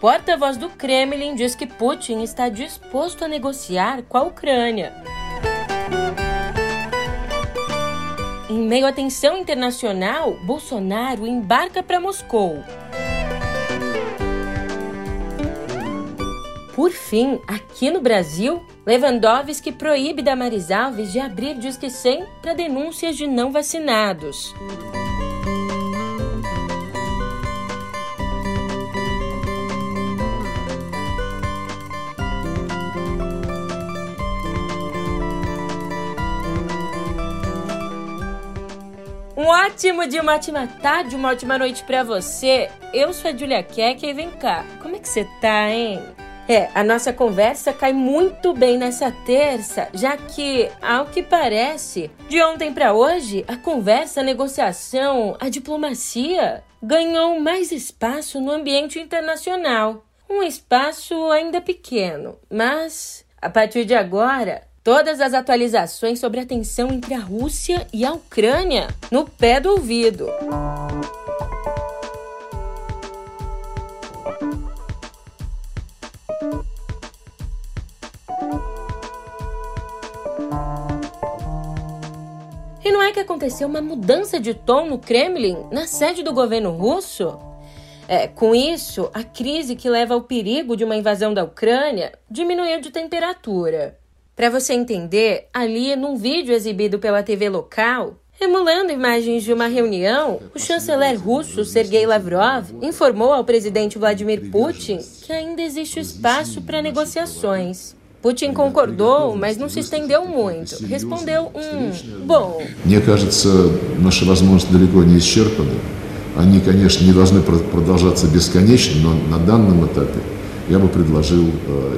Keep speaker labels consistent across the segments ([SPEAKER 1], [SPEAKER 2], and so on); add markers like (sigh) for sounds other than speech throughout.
[SPEAKER 1] porta-voz do Kremlin diz que Putin está disposto a negociar com a Ucrânia. Em meio à tensão internacional, Bolsonaro embarca para Moscou. Por fim, aqui no Brasil, Lewandowski proíbe Damaris Alves de abrir Disque 100 para denúncias de não vacinados. Ótimo dia, uma ótima tarde, uma ótima noite para você. Eu sou a Julia Keck e vem cá, como é que você tá, hein? É, a nossa conversa cai muito bem nessa terça, já que, ao que parece, de ontem para hoje, a conversa, a negociação, a diplomacia ganhou mais espaço no ambiente internacional. Um espaço ainda pequeno, mas a partir de agora, Todas as atualizações sobre a tensão entre a Rússia e a Ucrânia no pé do ouvido. E não é que aconteceu uma mudança de tom no Kremlin, na sede do governo russo? É, com isso, a crise que leva ao perigo de uma invasão da Ucrânia diminuiu de temperatura. Para você entender, ali num vídeo exibido pela TV local, Emulando imagens de uma reunião, o chanceler russo Sergei Lavrov informou ao presidente Vladimir Putin que ainda existe espaço para negociações. Putin concordou, mas não se estendeu muito. Respondeu um bom.
[SPEAKER 2] Мне кажется, наши возможности далеко не исчерпаны. Они, конечно, не должны продолжаться бесконечно, но на данном этапе я бы предложил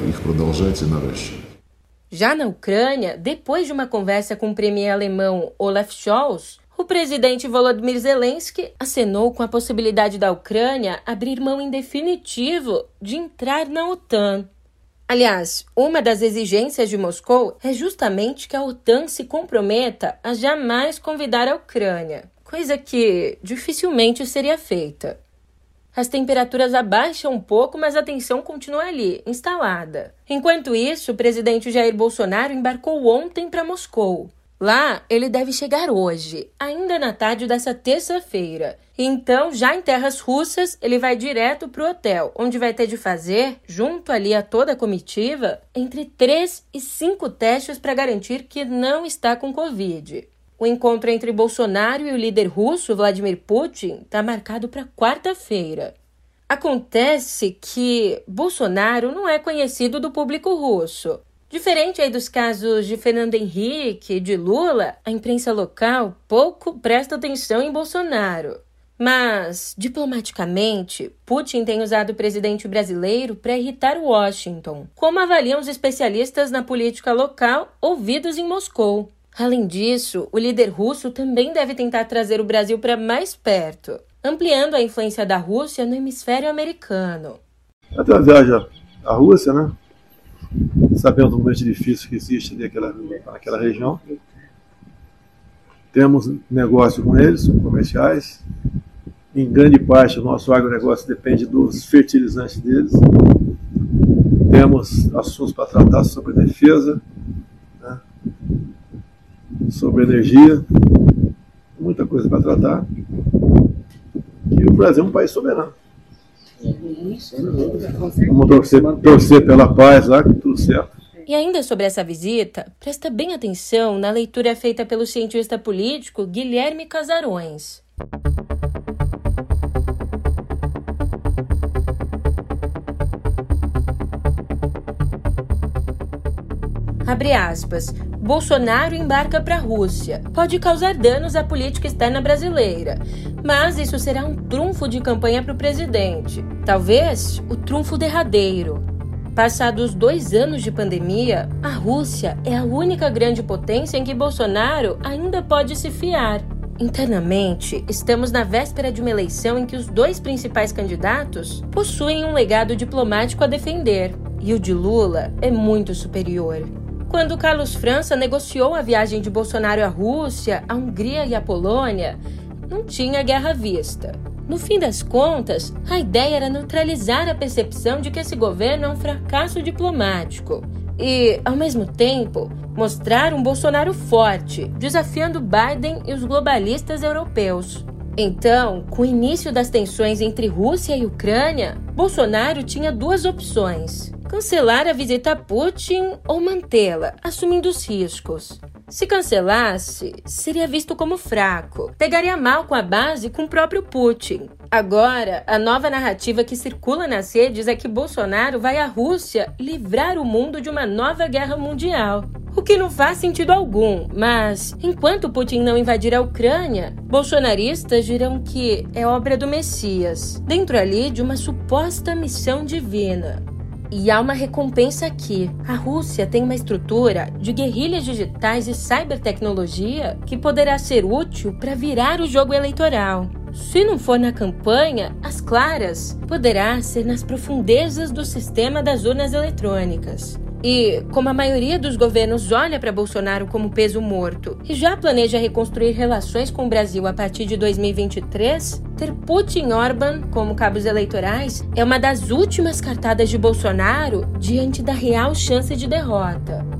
[SPEAKER 2] их продолжать и наращивать.
[SPEAKER 1] Já na Ucrânia, depois de uma conversa com o premier alemão Olaf Scholz, o presidente Volodymyr Zelensky acenou com a possibilidade da Ucrânia abrir mão em definitivo de entrar na OTAN. Aliás, uma das exigências de Moscou é justamente que a OTAN se comprometa a jamais convidar a Ucrânia, coisa que dificilmente seria feita. As temperaturas abaixam um pouco, mas a tensão continua ali, instalada. Enquanto isso, o presidente Jair Bolsonaro embarcou ontem para Moscou. Lá, ele deve chegar hoje, ainda na tarde dessa terça-feira. Então, já em terras russas, ele vai direto para o hotel, onde vai ter de fazer, junto ali a toda a comitiva, entre três e cinco testes para garantir que não está com Covid. O encontro entre Bolsonaro e o líder russo Vladimir Putin está marcado para quarta-feira. Acontece que Bolsonaro não é conhecido do público russo. Diferente aí dos casos de Fernando Henrique e de Lula, a imprensa local pouco presta atenção em Bolsonaro. Mas, diplomaticamente, Putin tem usado o presidente brasileiro para irritar Washington, como avaliam os especialistas na política local ouvidos em Moscou. Além disso, o líder russo também deve tentar trazer o Brasil para mais perto, ampliando a influência da Rússia no hemisfério americano.
[SPEAKER 3] Até uma viagem à Rússia, né? Sabendo do momento difícil que existe naquela, naquela região. Temos negócio com eles, comerciais. Em grande parte, o nosso agronegócio depende dos fertilizantes deles. Temos assuntos para tratar sobre defesa, sobre energia, muita coisa para tratar. E o Brasil é um país soberano. Vamos torcer, torcer pela paz lá, que tudo certo.
[SPEAKER 1] E ainda sobre essa visita, presta bem atenção na leitura feita pelo cientista político Guilherme Casarões. Abre aspas. Bolsonaro embarca para a Rússia. Pode causar danos à política externa brasileira, mas isso será um trunfo de campanha para o presidente. Talvez o trunfo derradeiro. Passados dois anos de pandemia, a Rússia é a única grande potência em que Bolsonaro ainda pode se fiar. Internamente, estamos na véspera de uma eleição em que os dois principais candidatos possuem um legado diplomático a defender, e o de Lula é muito superior. Quando Carlos França negociou a viagem de Bolsonaro à Rússia, à Hungria e à Polônia, não tinha guerra vista. No fim das contas, a ideia era neutralizar a percepção de que esse governo é um fracasso diplomático e, ao mesmo tempo, mostrar um Bolsonaro forte, desafiando Biden e os globalistas europeus. Então, com o início das tensões entre Rússia e Ucrânia, Bolsonaro tinha duas opções: cancelar a visita a Putin ou mantê-la, assumindo os riscos. Se cancelasse, seria visto como fraco, pegaria mal com a base e com o próprio Putin. Agora, a nova narrativa que circula nas redes é que Bolsonaro vai à Rússia livrar o mundo de uma nova guerra mundial. O que não faz sentido algum, mas enquanto Putin não invadir a Ucrânia, bolsonaristas dirão que é obra do Messias, dentro ali de uma suposta missão divina. E há uma recompensa aqui. A Rússia tem uma estrutura de guerrilhas digitais e cybertecnologia que poderá ser útil para virar o jogo eleitoral. Se não for na campanha, as claras, poderá ser nas profundezas do sistema das urnas eletrônicas. E, como a maioria dos governos olha para Bolsonaro como peso morto e já planeja reconstruir relações com o Brasil a partir de 2023, ter Putin e Orban como cabos eleitorais é uma das últimas cartadas de Bolsonaro diante da real chance de derrota.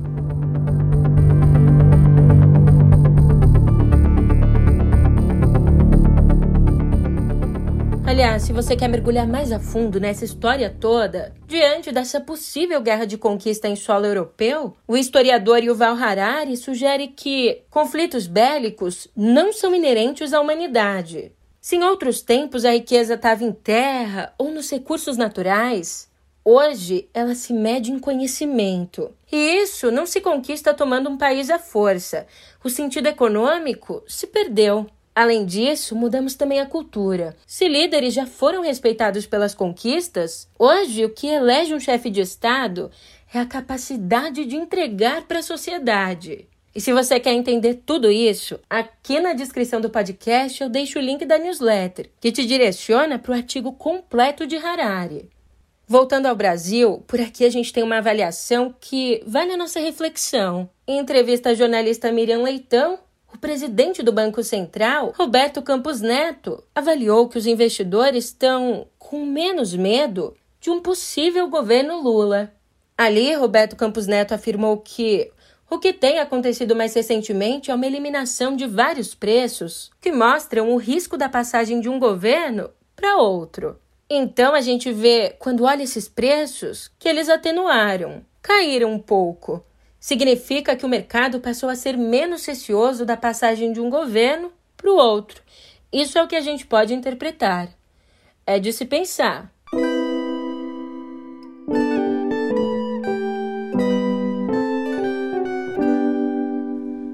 [SPEAKER 1] Aliás, se você quer mergulhar mais a fundo nessa história toda, diante dessa possível guerra de conquista em solo europeu, o historiador Yuval Harari sugere que conflitos bélicos não são inerentes à humanidade. Se em outros tempos a riqueza estava em terra ou nos recursos naturais, hoje ela se mede em conhecimento. E isso não se conquista tomando um país à força. O sentido econômico se perdeu. Além disso, mudamos também a cultura. Se líderes já foram respeitados pelas conquistas, hoje o que elege um chefe de Estado é a capacidade de entregar para a sociedade. E se você quer entender tudo isso, aqui na descrição do podcast eu deixo o link da newsletter, que te direciona para o artigo completo de Harari. Voltando ao Brasil, por aqui a gente tem uma avaliação que vale a nossa reflexão. Em entrevista à jornalista Miriam Leitão, o presidente do Banco Central, Roberto Campos Neto, avaliou que os investidores estão com menos medo de um possível governo Lula. Ali, Roberto Campos Neto afirmou que o que tem acontecido mais recentemente é uma eliminação de vários preços que mostram o risco da passagem de um governo para outro. Então a gente vê, quando olha esses preços, que eles atenuaram, caíram um pouco significa que o mercado passou a ser menos receoso da passagem de um governo para o outro. Isso é o que a gente pode interpretar. É de se pensar.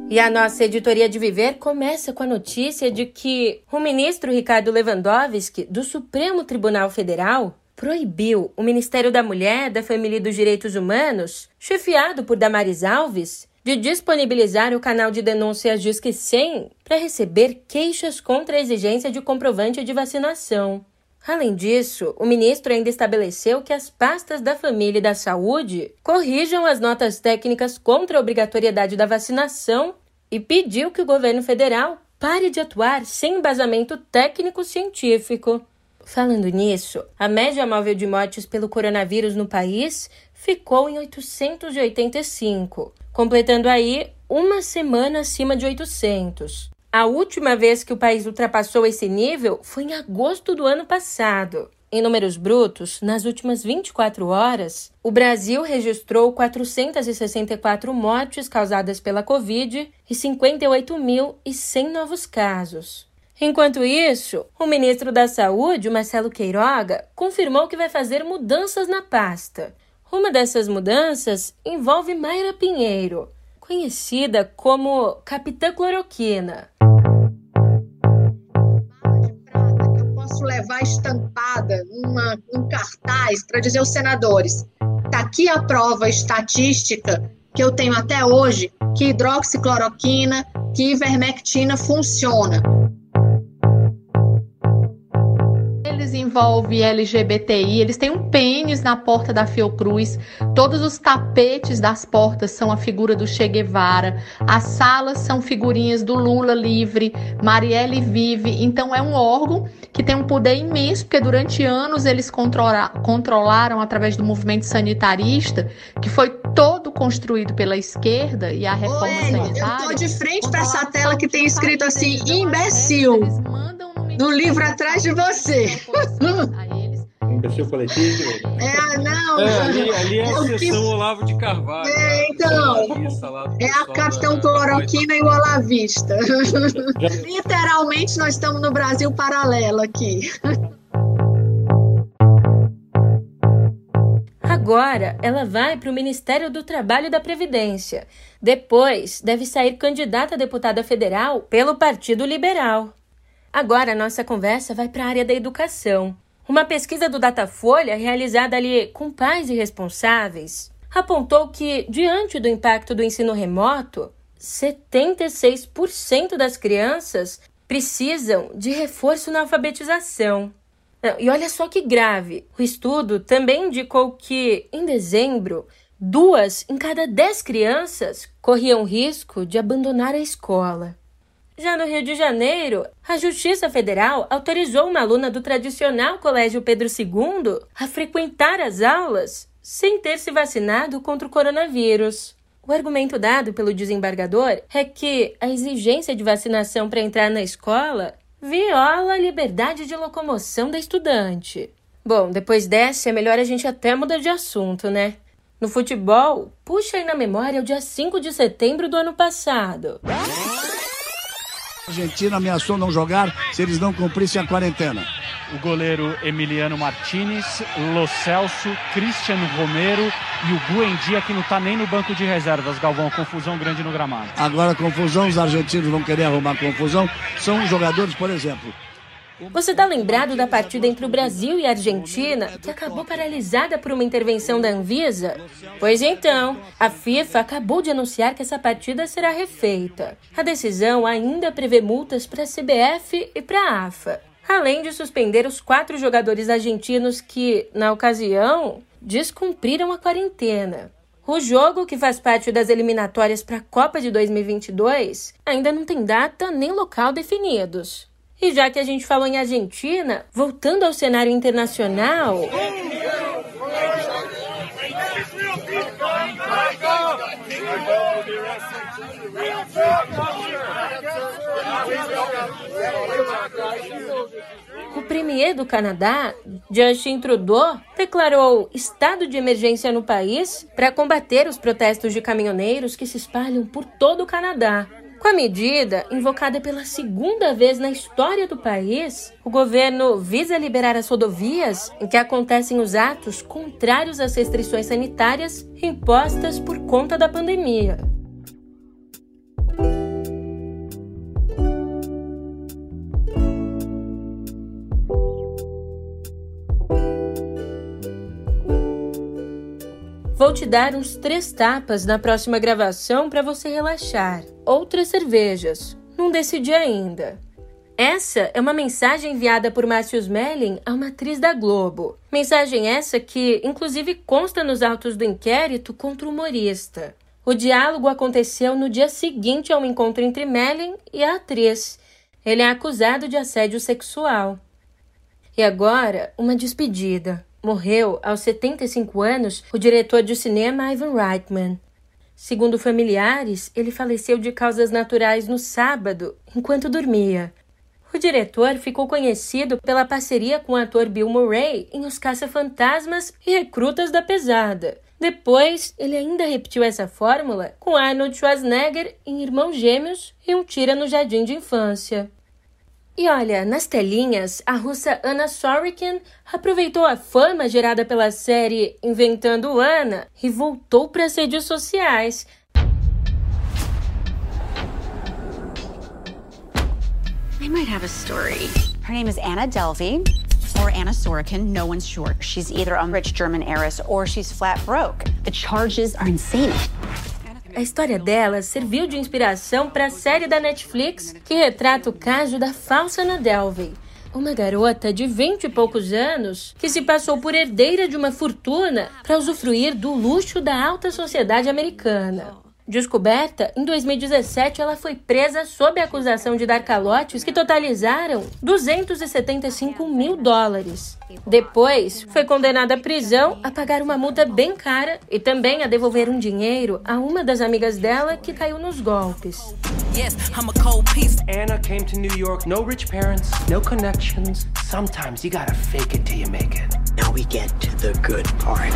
[SPEAKER 1] E a nossa editoria de Viver começa com a notícia de que o ministro Ricardo Lewandowski, do Supremo Tribunal Federal, proibiu o Ministério da Mulher, da Família e dos Direitos Humanos, chefiado por Damares Alves, de disponibilizar o canal de denúncias Disque 100 para receber queixas contra a exigência de comprovante de vacinação. Além disso, o ministro ainda estabeleceu que as pastas da família e da saúde corrijam as notas técnicas contra a obrigatoriedade da vacinação e pediu que o governo federal pare de atuar sem embasamento técnico-científico. Falando nisso, a média móvel de mortes pelo coronavírus no país ficou em 885, completando aí uma semana acima de 800. A última vez que o país ultrapassou esse nível foi em agosto do ano passado. Em números brutos, nas últimas 24 horas, o Brasil registrou 464 mortes causadas pela Covid e 58.100 novos casos. Enquanto isso, o ministro da Saúde, Marcelo Queiroga, confirmou que vai fazer mudanças na pasta. Uma dessas mudanças envolve Mayra Pinheiro, conhecida como Capitã Cloroquina.
[SPEAKER 4] Posso levar estampada numa, num cartaz para dizer aos senadores: está aqui a prova estatística que eu tenho até hoje que hidroxicloroquina, que ivermectina funciona.
[SPEAKER 5] Envolve LGBTI, eles têm um pênis na porta da Fiocruz, todos os tapetes das portas são a figura do Che Guevara, as salas são figurinhas do Lula livre, Marielle vive, então é um órgão que tem um poder imenso, porque durante anos eles controla controlaram através do movimento sanitarista, que foi todo construído pela esquerda e a reforma Oi, sanitária.
[SPEAKER 4] Eu tô de frente para essa tela que tem escrito assim, imbecil no livro atrás de você.
[SPEAKER 3] Imbecil coletivo?
[SPEAKER 4] É, não.
[SPEAKER 6] É, ali, ali é a seção que... Olavo de Carvalho.
[SPEAKER 4] É, então. É a Capitão Cloroquina e o Olavista. (laughs) Literalmente, nós estamos no Brasil paralelo aqui.
[SPEAKER 1] Agora, ela vai para o Ministério do Trabalho e da Previdência. Depois, deve sair candidata a deputada federal pelo Partido Liberal. Agora, nossa conversa vai para a área da educação. Uma pesquisa do Datafolha, realizada ali com pais e responsáveis, apontou que, diante do impacto do ensino remoto, 76% das crianças precisam de reforço na alfabetização. E olha só que grave: o estudo também indicou que, em dezembro, duas em cada dez crianças corriam risco de abandonar a escola. Já no Rio de Janeiro, a Justiça Federal autorizou uma aluna do tradicional Colégio Pedro II a frequentar as aulas sem ter se vacinado contra o coronavírus. O argumento dado pelo desembargador é que a exigência de vacinação para entrar na escola viola a liberdade de locomoção da estudante. Bom, depois dessa é melhor a gente até mudar de assunto, né? No futebol, puxa aí na memória o dia 5 de setembro do ano passado.
[SPEAKER 7] Argentina ameaçou não jogar se eles não cumprissem a quarentena.
[SPEAKER 8] O goleiro Emiliano Martinez, Lo Celso, Cristiano Romero e o Buendia, que não está nem no banco de reservas, Galvão. Confusão grande no gramado.
[SPEAKER 7] Agora, confusão, os argentinos vão querer arrumar confusão. São jogadores, por exemplo,
[SPEAKER 1] você está lembrado da partida entre o Brasil e a Argentina, que acabou paralisada por uma intervenção da Anvisa? Pois então, a FIFA acabou de anunciar que essa partida será refeita. A decisão ainda prevê multas para a CBF e para a AFA, além de suspender os quatro jogadores argentinos que, na ocasião, descumpriram a quarentena. O jogo, que faz parte das eliminatórias para a Copa de 2022, ainda não tem data nem local definidos. E já que a gente falou em Argentina, voltando ao cenário internacional. O premier do Canadá, Justin Trudeau, declarou estado de emergência no país para combater os protestos de caminhoneiros que se espalham por todo o Canadá. Com a medida, invocada pela segunda vez na história do país, o governo visa liberar as rodovias em que acontecem os atos contrários às restrições sanitárias impostas por conta da pandemia. Vou te dar uns três tapas na próxima gravação para você relaxar. Outras cervejas. Não decidi ainda. Essa é uma mensagem enviada por Márcio Smelling a uma atriz da Globo. Mensagem essa que, inclusive, consta nos autos do inquérito contra o humorista. O diálogo aconteceu no dia seguinte ao encontro entre Melling e a atriz. Ele é acusado de assédio sexual. E agora, uma despedida. Morreu aos 75 anos o diretor de cinema Ivan Reitman. Segundo familiares, ele faleceu de causas naturais no sábado, enquanto dormia. O diretor ficou conhecido pela parceria com o ator Bill Murray em Os Caça-Fantasmas e Recrutas da Pesada. Depois, ele ainda repetiu essa fórmula com Arnold Schwarzenegger em Irmãos Gêmeos e Um Tira no Jardim de Infância. E olha, nas telinhas, a russa Anna Sorokin aproveitou a fama gerada pela série Inventando Anna e voltou para as redes sociais.
[SPEAKER 9] I might have a story. Her name is Anna Delvey. or Anna Sorokin, no one's sure. She's either a rich German heiress or she's flat broke. The charges are insane.
[SPEAKER 1] A história dela serviu de inspiração para a série da Netflix que retrata o caso da falsa Ana Delvey. uma garota de vinte e poucos anos que se passou por herdeira de uma fortuna para usufruir do luxo da alta sociedade americana. Descoberta, em 2017 ela foi presa sob a acusação de dar calotes que totalizaram 275 mil dólares. Depois, foi condenada à prisão, a pagar uma multa bem cara e também a devolver um dinheiro a uma das amigas dela que caiu nos golpes. Yes, I'm a cold piece. Anna came to New York, no rich parents, no connections. Sometimes you gotta fake it till you make it. Now we get to the good part.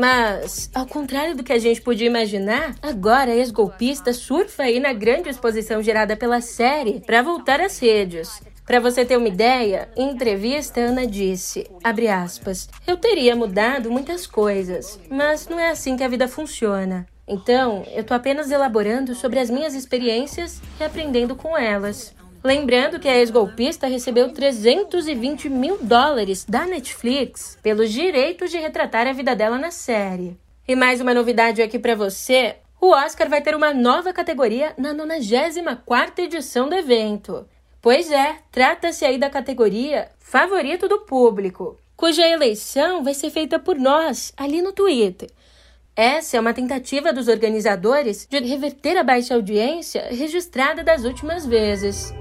[SPEAKER 1] Mas, ao contrário do que a gente podia imaginar, agora a ex-golpista surfa aí na grande exposição gerada pela série para voltar às redes. Para você ter uma ideia, em entrevista Ana disse, aspas, eu teria mudado muitas coisas, mas não é assim que a vida funciona. Então, eu tô apenas elaborando sobre as minhas experiências e aprendendo com elas. Lembrando que a ex-golpista recebeu 320 mil dólares da Netflix pelos direitos de retratar a vida dela na série. E mais uma novidade aqui para você: o Oscar vai ter uma nova categoria na 94 edição do evento. Pois é, trata-se aí da categoria Favorito do Público, cuja eleição vai ser feita por nós ali no Twitter. Essa é uma tentativa dos organizadores de reverter a baixa audiência registrada das últimas vezes.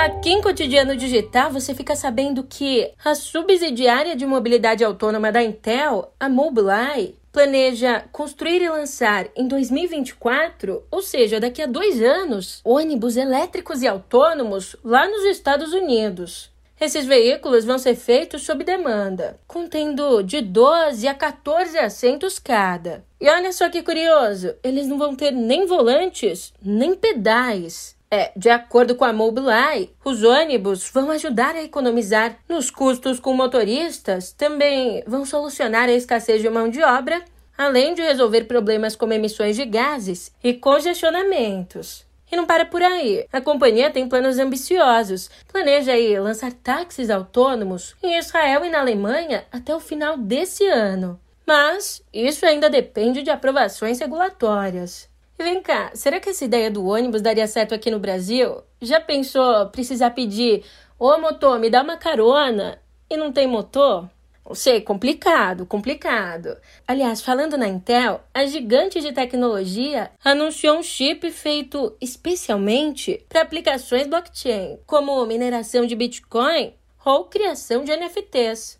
[SPEAKER 1] Aqui em Cotidiano Digital você fica sabendo que a subsidiária de mobilidade autônoma da Intel, a Mobileye, planeja construir e lançar em 2024, ou seja, daqui a dois anos, ônibus elétricos e autônomos lá nos Estados Unidos. Esses veículos vão ser feitos sob demanda, contendo de 12 a 14 assentos cada. E olha só que curioso, eles não vão ter nem volantes, nem pedais. É, de acordo com a Mobileye, os ônibus vão ajudar a economizar nos custos com motoristas, também vão solucionar a escassez de mão de obra, além de resolver problemas como emissões de gases e congestionamentos. E não para por aí. A companhia tem planos ambiciosos. Planeja aí lançar táxis autônomos em Israel e na Alemanha até o final desse ano. Mas isso ainda depende de aprovações regulatórias. Vem cá, será que essa ideia do ônibus daria certo aqui no Brasil? Já pensou precisar pedir, ô motor, me dá uma carona e não tem motor? Não sei, complicado, complicado. Aliás, falando na Intel, a gigante de tecnologia anunciou um chip feito especialmente para aplicações blockchain, como mineração de Bitcoin ou criação de NFTs.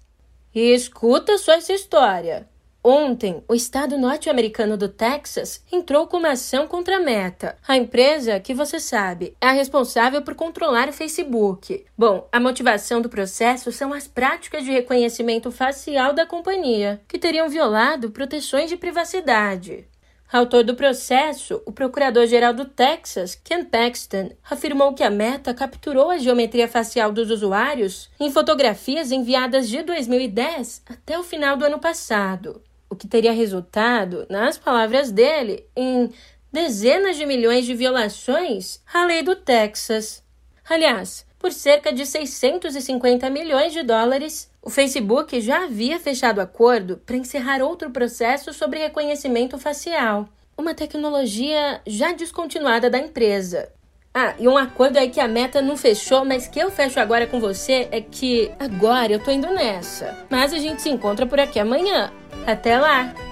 [SPEAKER 1] E escuta só essa história. Ontem, o estado norte-americano do Texas entrou com uma ação contra a Meta, a empresa que você sabe é a responsável por controlar o Facebook. Bom, a motivação do processo são as práticas de reconhecimento facial da companhia, que teriam violado proteções de privacidade. Autor do processo, o procurador-geral do Texas, Ken Paxton, afirmou que a Meta capturou a geometria facial dos usuários em fotografias enviadas de 2010 até o final do ano passado o que teria resultado, nas palavras dele, em dezenas de milhões de violações à lei do Texas. Aliás, por cerca de 650 milhões de dólares, o Facebook já havia fechado acordo para encerrar outro processo sobre reconhecimento facial, uma tecnologia já descontinuada da empresa. Ah, e um acordo aí que a meta não fechou, mas que eu fecho agora com você é que agora eu tô indo nessa. Mas a gente se encontra por aqui amanhã. Até lá!